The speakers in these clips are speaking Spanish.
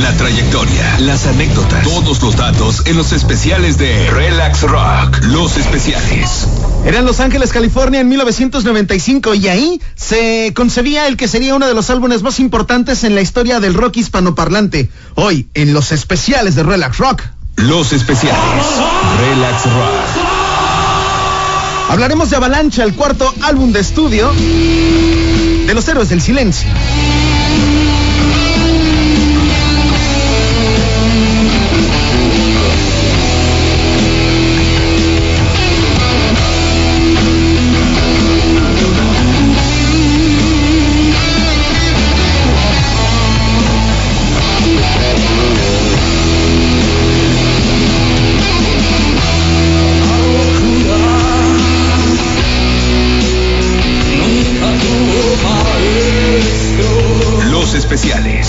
La trayectoria, las anécdotas, todos los datos en los especiales de Relax Rock. Los especiales. Era en Los Ángeles, California en 1995 y ahí se concebía el que sería uno de los álbumes más importantes en la historia del rock hispanoparlante. Hoy en los especiales de Relax Rock. Los especiales. Relax Rock. Hablaremos de Avalancha, el cuarto álbum de estudio de los héroes del silencio. Especiales.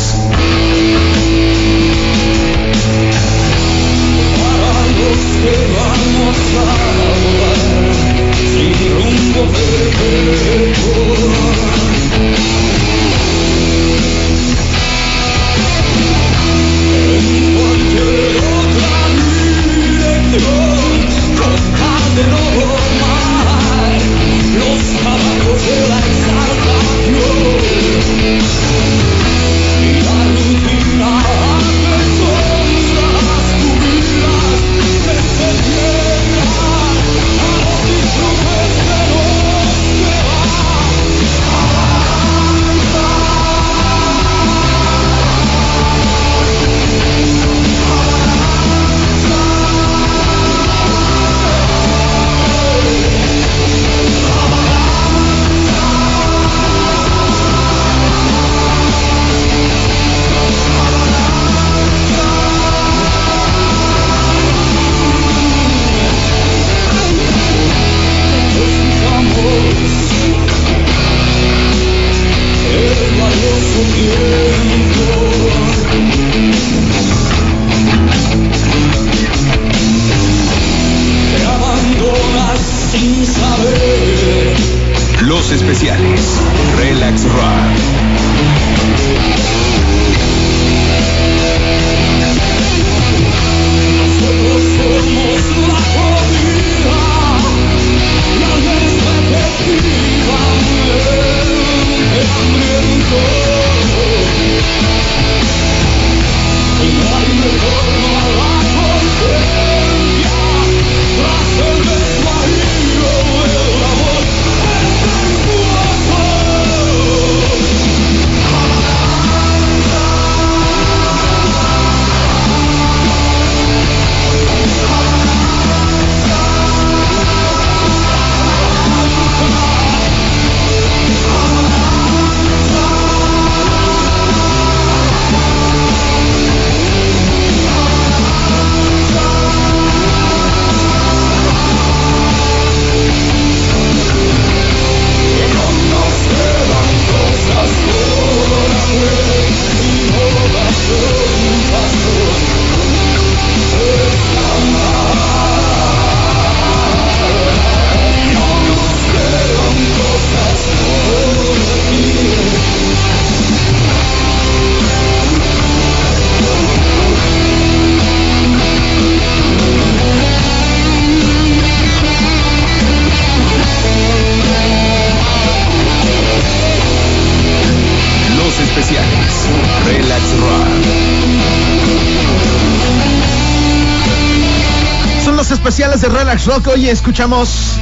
De Relax Rock. Hoy escuchamos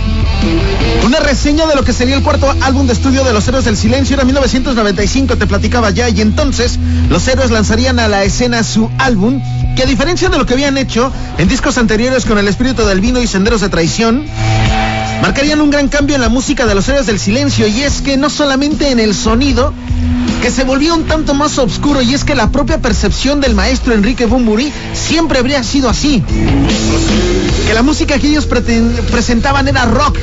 una reseña de lo que sería el cuarto álbum de estudio de los Héroes del Silencio. Era 1995, te platicaba ya. Y entonces los héroes lanzarían a la escena su álbum, que a diferencia de lo que habían hecho en discos anteriores con El Espíritu del Vino y Senderos de Traición, marcarían un gran cambio en la música de los Héroes del Silencio. Y es que no solamente en el sonido, que se volvió un tanto más oscuro y es que la propia percepción del maestro Enrique Bumburi siempre habría sido así. Que la música que ellos presentaban era rock,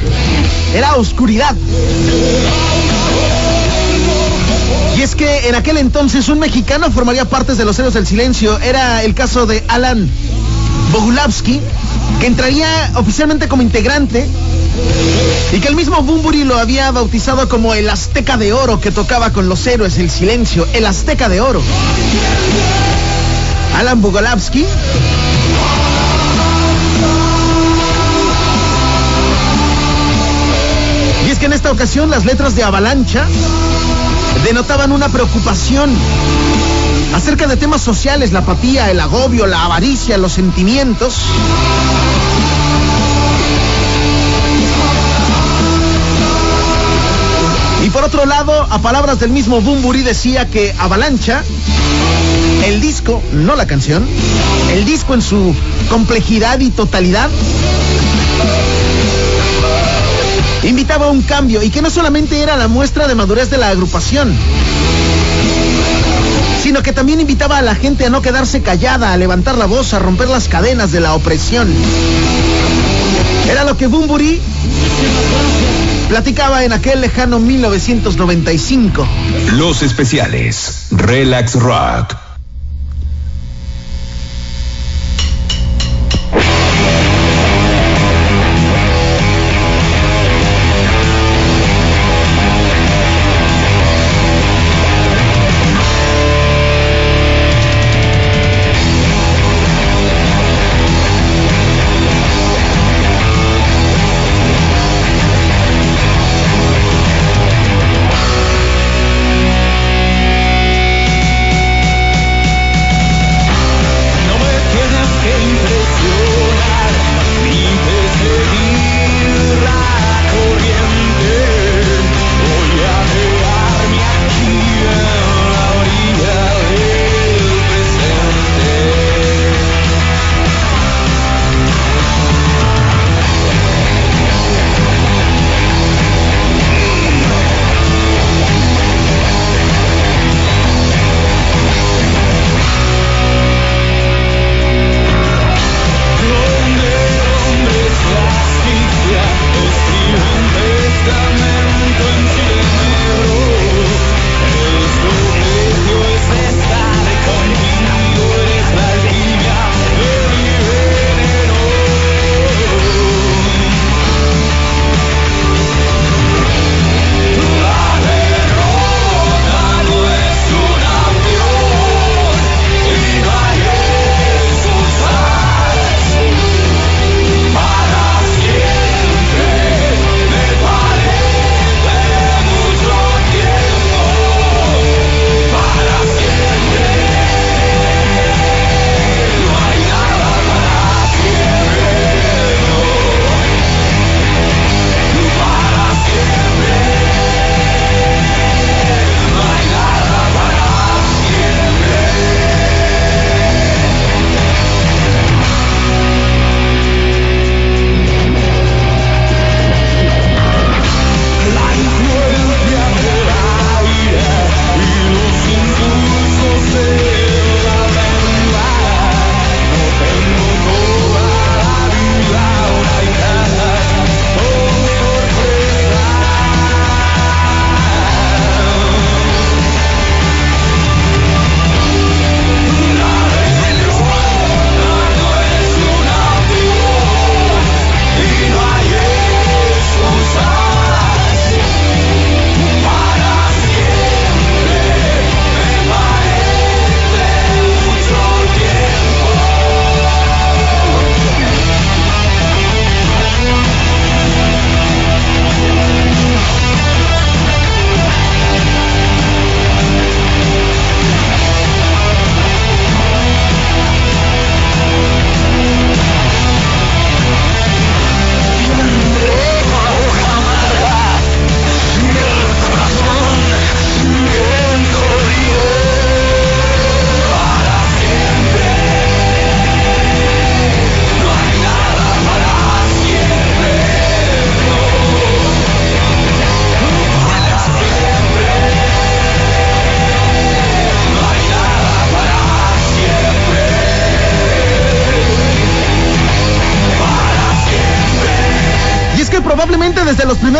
era oscuridad. Y es que en aquel entonces un mexicano formaría parte de los Héroes del Silencio. Era el caso de Alan Bogulavsky, que entraría oficialmente como integrante y que el mismo Bumburi lo había bautizado como el Azteca de Oro que tocaba con los héroes el silencio, el Azteca de Oro. Alan Bogolavsky. Y es que en esta ocasión las letras de Avalancha denotaban una preocupación acerca de temas sociales, la apatía, el agobio, la avaricia, los sentimientos. Y por otro lado, a palabras del mismo Bumburi decía que Avalancha, el disco, no la canción, el disco en su complejidad y totalidad, invitaba a un cambio y que no solamente era la muestra de madurez de la agrupación, sino que también invitaba a la gente a no quedarse callada, a levantar la voz, a romper las cadenas de la opresión. Era lo que Bumburi platicaba en aquel lejano 1995. Los especiales, Relax Rock.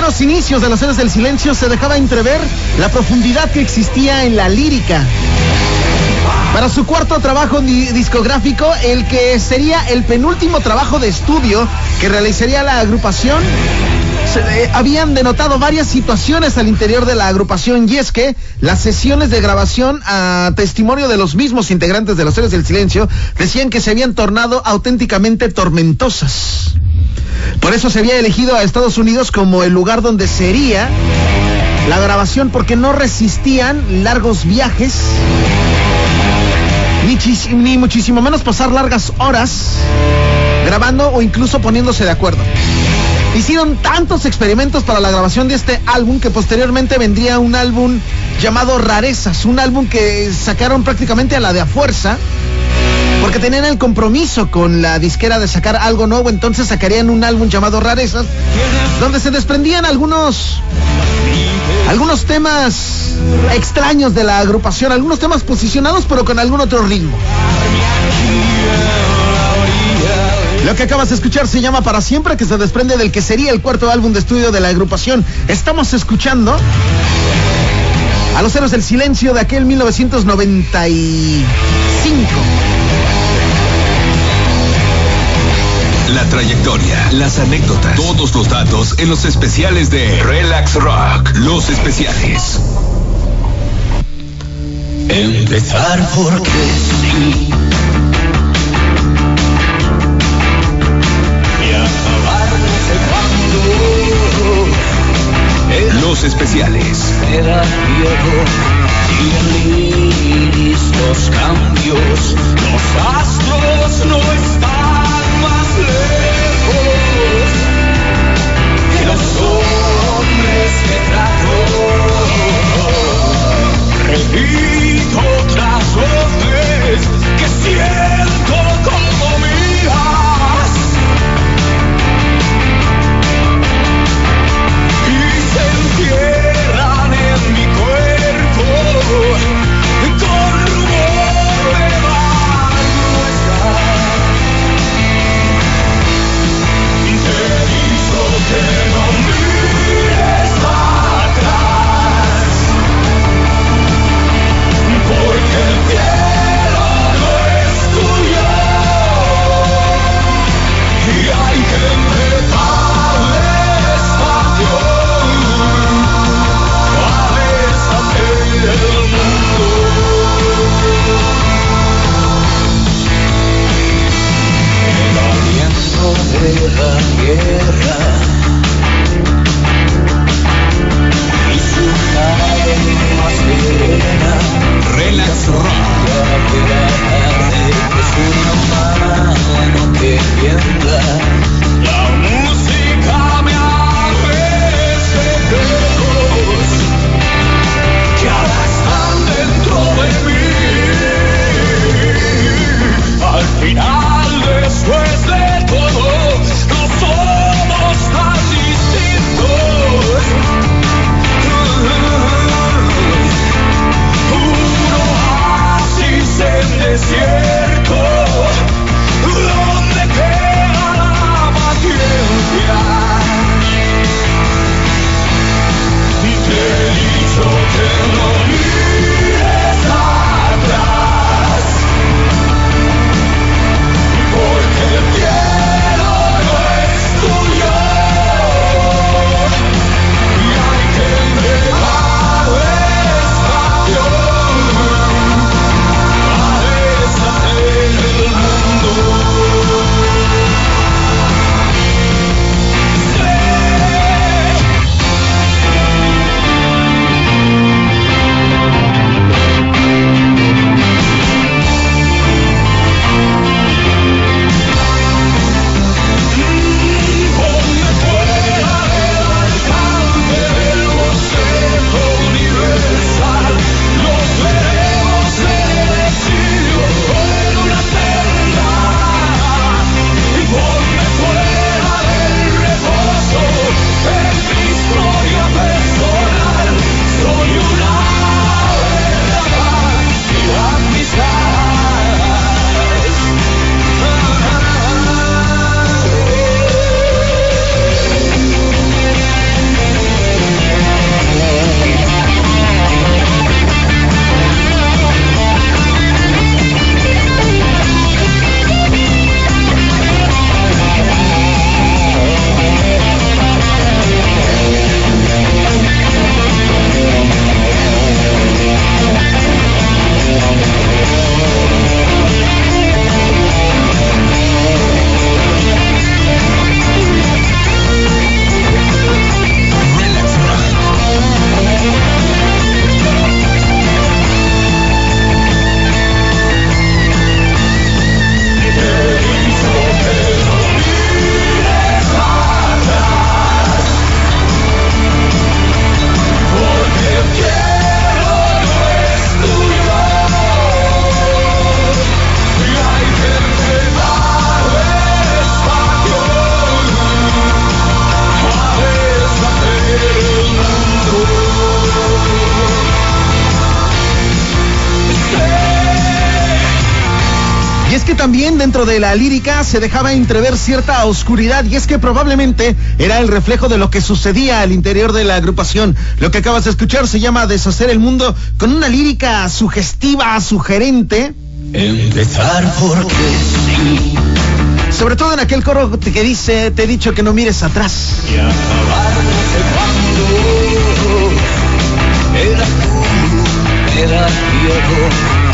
Primeros inicios de los Héroes del Silencio se dejaba entrever la profundidad que existía en la lírica. Para su cuarto trabajo discográfico, el que sería el penúltimo trabajo de estudio que realizaría la agrupación, eh, habían denotado varias situaciones al interior de la agrupación y es que las sesiones de grabación a testimonio de los mismos integrantes de los Héroes del Silencio decían que se habían tornado auténticamente tormentosas. Por eso se había elegido a Estados Unidos como el lugar donde sería la grabación porque no resistían largos viajes ni, muchísimo menos pasar largas horas grabando o incluso poniéndose de acuerdo. Hicieron tantos experimentos para la grabación de este álbum que posteriormente vendría un álbum llamado Rarezas, un álbum que sacaron prácticamente a la de a fuerza, porque tenían el compromiso con la disquera de sacar algo nuevo, entonces sacarían un álbum llamado Rarezas, donde se desprendían algunos algunos temas extraños de la agrupación, algunos temas posicionados pero con algún otro ritmo. Lo que acabas de escuchar se llama Para Siempre, que se desprende del que sería el cuarto álbum de estudio de la agrupación. Estamos escuchando a los héroes del silencio de aquel 1995. La trayectoria, las anécdotas, todos los datos en los especiales de Relax Rock, los especiales. Empezar porque sí Los especiales. Era y los cambios, los astros no están la guerra también dentro de la lírica se dejaba entrever cierta oscuridad y es que probablemente era el reflejo de lo que sucedía al interior de la agrupación. Lo que acabas de escuchar se llama Deshacer el Mundo con una lírica sugestiva, sugerente. Empezar porque sí. Sobre todo en aquel coro que dice, te he dicho que no mires atrás. Y acabar no sé cuándo. Era tú.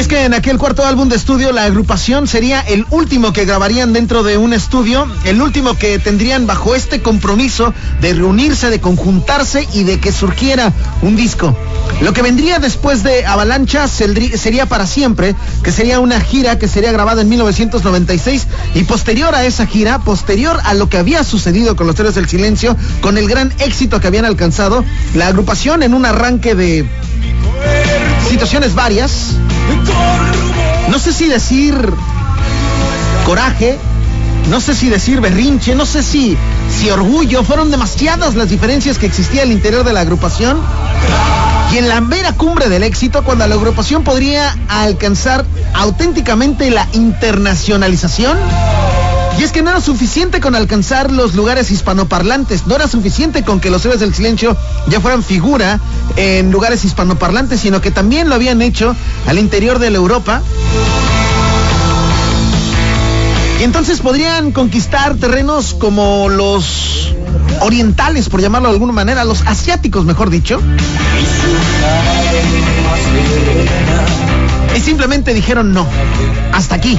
Es que en aquel cuarto álbum de estudio la agrupación sería el último que grabarían dentro de un estudio, el último que tendrían bajo este compromiso de reunirse, de conjuntarse y de que surgiera un disco. Lo que vendría después de Avalancha sería para siempre, que sería una gira que sería grabada en 1996 y posterior a esa gira, posterior a lo que había sucedido con los Héroes del Silencio, con el gran éxito que habían alcanzado, la agrupación en un arranque de situaciones varias, no sé si decir coraje, no sé si decir berrinche, no sé si, si orgullo, fueron demasiadas las diferencias que existía al interior de la agrupación. Y en la mera cumbre del éxito, cuando la agrupación podría alcanzar auténticamente la internacionalización, y es que no era suficiente con alcanzar los lugares hispanoparlantes, no era suficiente con que los héroes del silencio ya fueran figura en lugares hispanoparlantes, sino que también lo habían hecho al interior de la Europa. Y entonces podrían conquistar terrenos como los orientales, por llamarlo de alguna manera, los asiáticos, mejor dicho. Y simplemente dijeron no. Hasta aquí.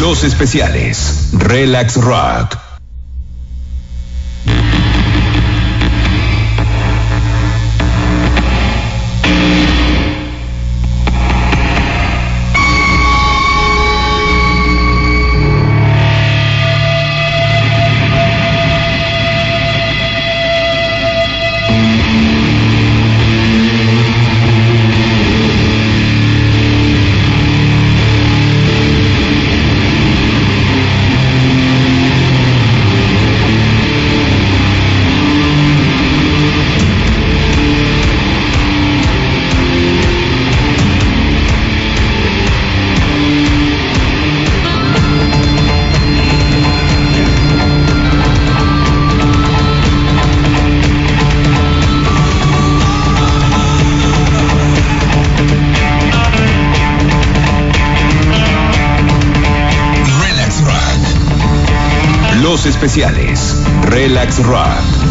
Los especiales. Relax Rock. Especiales. Relax Rock.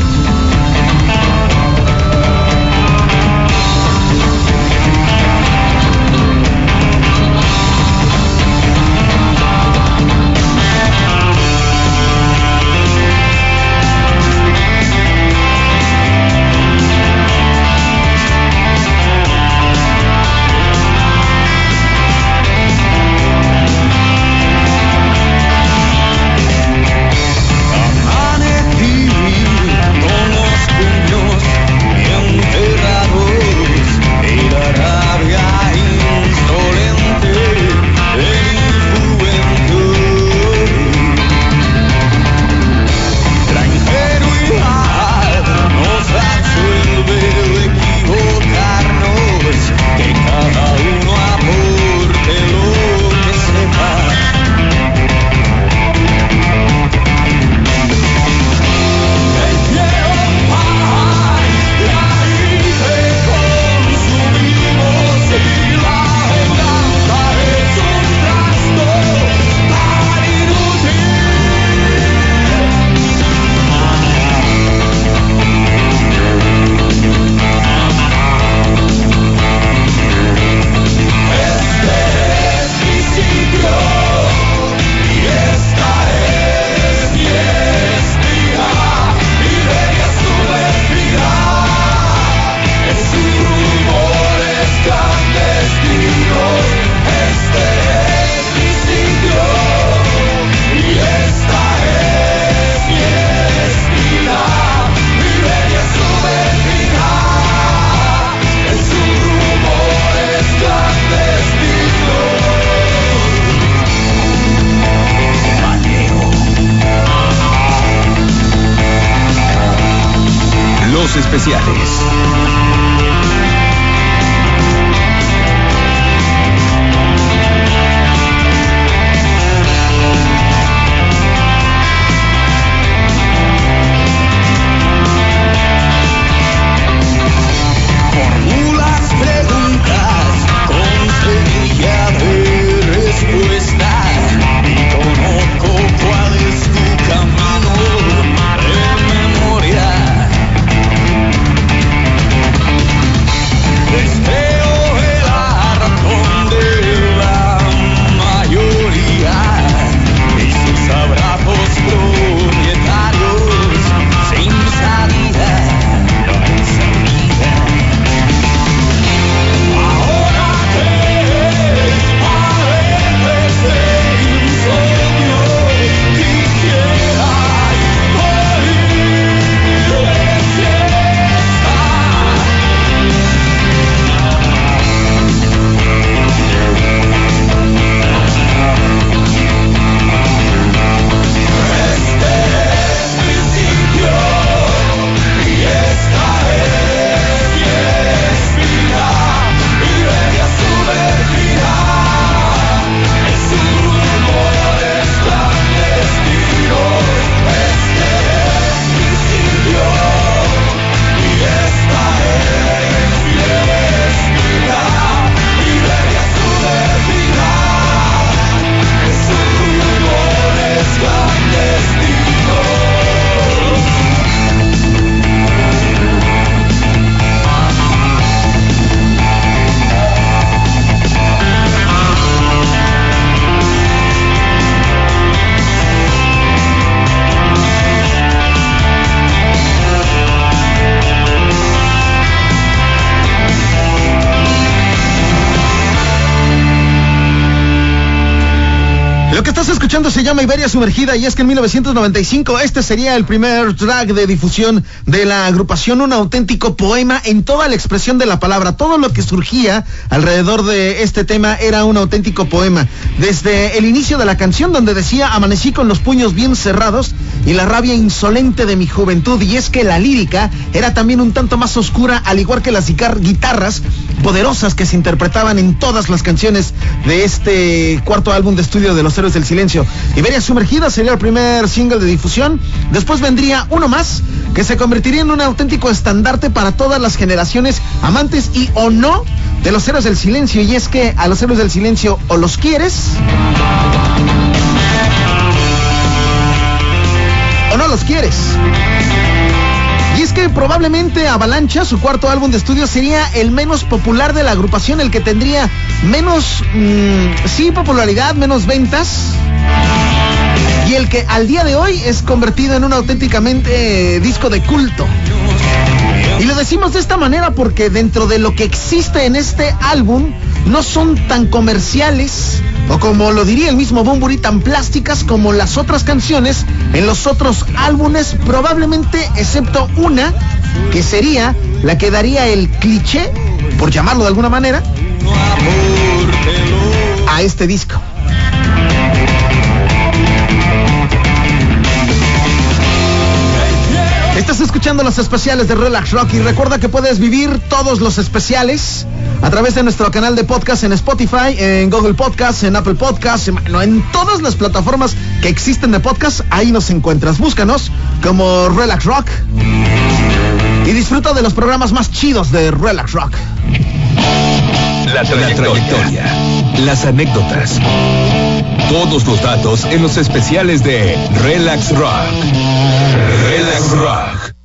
Estás escuchando se llama Iberia Sumergida y es que en 1995 este sería el primer track de difusión de la agrupación, un auténtico poema en toda la expresión de la palabra. Todo lo que surgía alrededor de este tema era un auténtico poema. Desde el inicio de la canción donde decía amanecí con los puños bien cerrados y la rabia insolente de mi juventud y es que la lírica era también un tanto más oscura al igual que las guitarras poderosas que se interpretaban en todas las canciones de este cuarto álbum de estudio de Los Héroes del Silencio. Iberia Sumergida sería el primer single de difusión. Después vendría uno más que se convertiría en un auténtico estandarte para todas las generaciones amantes y o no de los Héroes del Silencio. Y es que a los Héroes del Silencio o los quieres o no los quieres. Que probablemente Avalancha, su cuarto álbum de estudio, sería el menos popular de la agrupación, el que tendría menos, mmm, sí, popularidad, menos ventas. Y el que al día de hoy es convertido en un auténticamente eh, disco de culto. Y lo decimos de esta manera porque dentro de lo que existe en este álbum no son tan comerciales o como lo diría el mismo Bumburi tan plásticas como las otras canciones en los otros álbumes, probablemente excepto una que sería la que daría el cliché, por llamarlo de alguna manera, a este disco. Estás escuchando los especiales de Relax Rock y recuerda que puedes vivir todos los especiales a través de nuestro canal de podcast en Spotify, en Google Podcast, en Apple Podcast, en, en todas las plataformas que existen de podcast, ahí nos encuentras. Búscanos como Relax Rock y disfruta de los programas más chidos de Relax Rock. La trayectoria, las anécdotas, todos los datos en los especiales de Relax Rock. Relax Rock.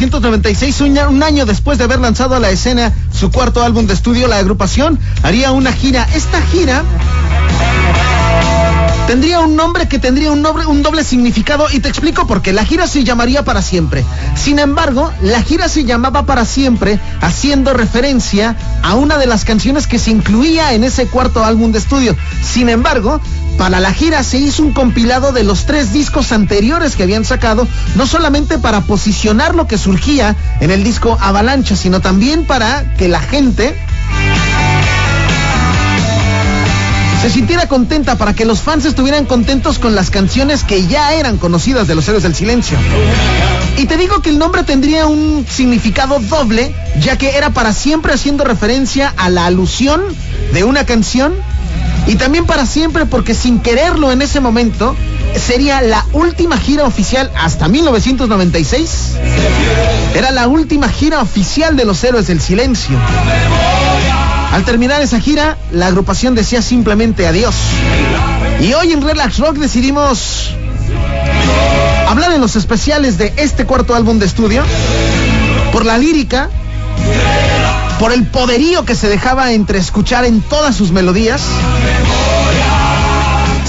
1996, un año después de haber lanzado a la escena su cuarto álbum de estudio, la agrupación haría una gira. Esta gira Tendría un nombre que tendría un, un doble significado y te explico por qué. La gira se llamaría para siempre. Sin embargo, la gira se llamaba para siempre haciendo referencia a una de las canciones que se incluía en ese cuarto álbum de estudio. Sin embargo, para la gira se hizo un compilado de los tres discos anteriores que habían sacado, no solamente para posicionar lo que surgía en el disco Avalancha, sino también para que la gente se sintiera contenta para que los fans estuvieran contentos con las canciones que ya eran conocidas de los héroes del silencio. Y te digo que el nombre tendría un significado doble, ya que era para siempre haciendo referencia a la alusión de una canción y también para siempre porque sin quererlo en ese momento sería la última gira oficial hasta 1996. Era la última gira oficial de los héroes del silencio. Al terminar esa gira, la agrupación decía simplemente adiós. Y hoy en Relax Rock decidimos hablar en los especiales de este cuarto álbum de estudio, por la lírica, por el poderío que se dejaba entre escuchar en todas sus melodías.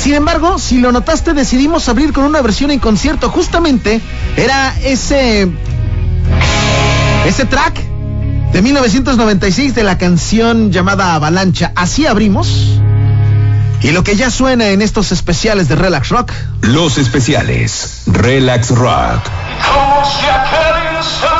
Sin embargo, si lo notaste, decidimos abrir con una versión en concierto. Justamente era ese. ese track de 1996 de la canción llamada Avalancha. Así abrimos. Y lo que ya suena en estos especiales de Relax Rock. Los especiales Relax Rock. Como si aquel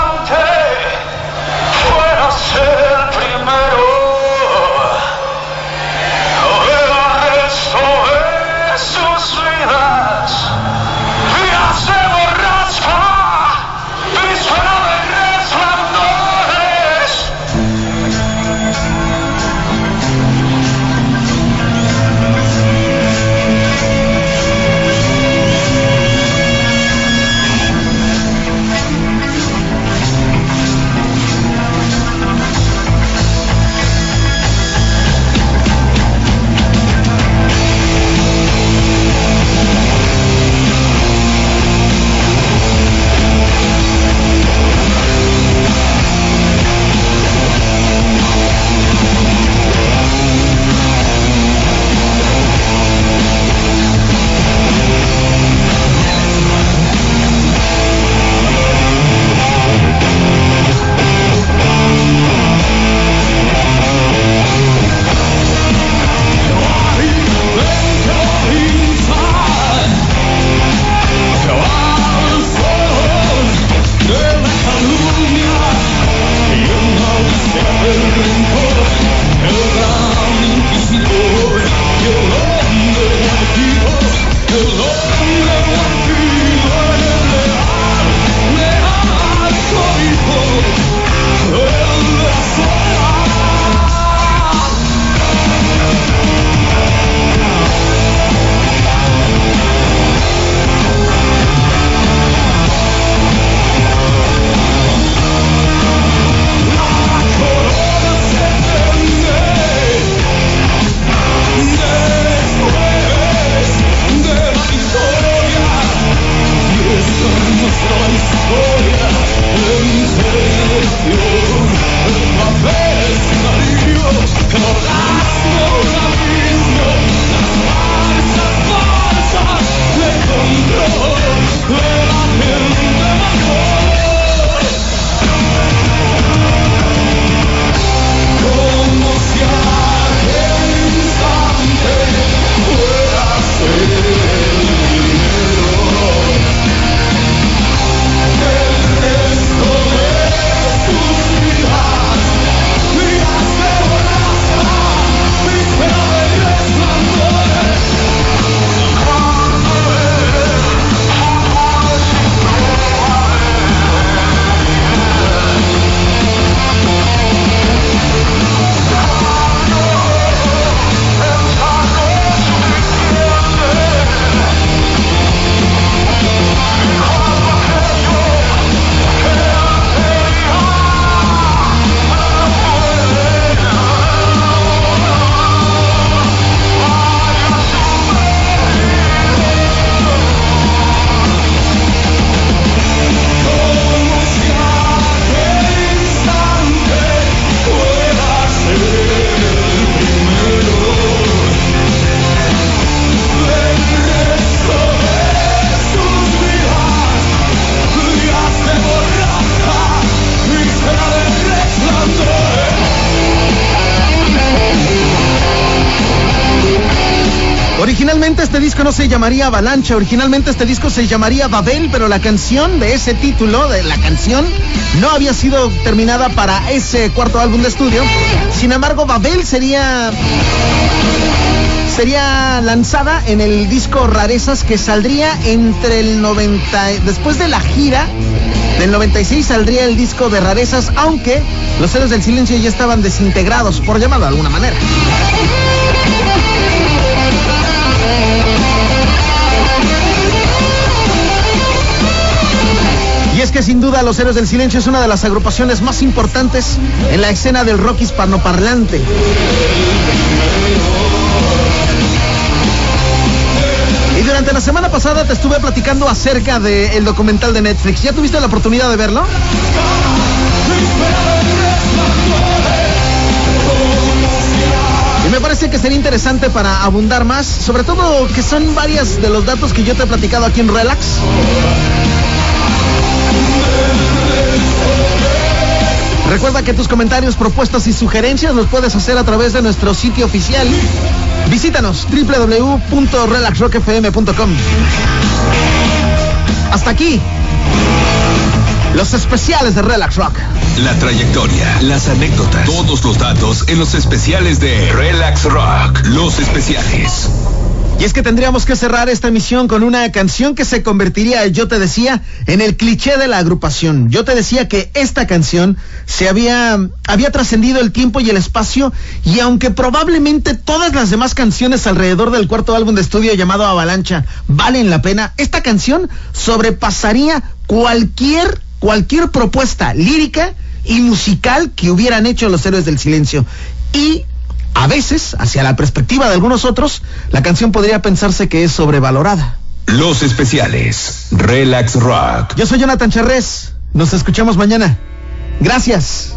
Originalmente este disco no se llamaría Avalancha, originalmente este disco se llamaría Babel, pero la canción de ese título, de la canción, no había sido terminada para ese cuarto álbum de estudio. Sin embargo, Babel sería sería lanzada en el disco Rarezas que saldría entre el 90 después de la gira del 96 saldría el disco de Rarezas, aunque los héroes del silencio ya estaban desintegrados, por llamarlo de alguna manera. Es que sin duda Los Héroes del Silencio es una de las agrupaciones más importantes en la escena del rock hispanoparlante. Y durante la semana pasada te estuve platicando acerca del documental de Netflix. ¿Ya tuviste la oportunidad de verlo? Y me parece que sería interesante para abundar más, sobre todo que son varias de los datos que yo te he platicado aquí en Relax. Recuerda que tus comentarios, propuestas y sugerencias los puedes hacer a través de nuestro sitio oficial. Visítanos www.relaxrockfm.com. Hasta aquí. Los especiales de Relax Rock. La trayectoria, las anécdotas, todos los datos en los especiales de Relax Rock. Los especiales. Y es que tendríamos que cerrar esta emisión con una canción que se convertiría, yo te decía, en el cliché de la agrupación. Yo te decía que esta canción se había, había trascendido el tiempo y el espacio y aunque probablemente todas las demás canciones alrededor del cuarto álbum de estudio llamado Avalancha valen la pena, esta canción sobrepasaría cualquier, cualquier propuesta lírica y musical que hubieran hecho los héroes del silencio. Y a veces, hacia la perspectiva de algunos otros, la canción podría pensarse que es sobrevalorada. Los especiales. Relax Rock. Yo soy Jonathan Charrés. Nos escuchamos mañana. Gracias.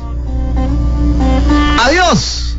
Adiós.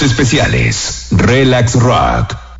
Especiales. Relax Rock.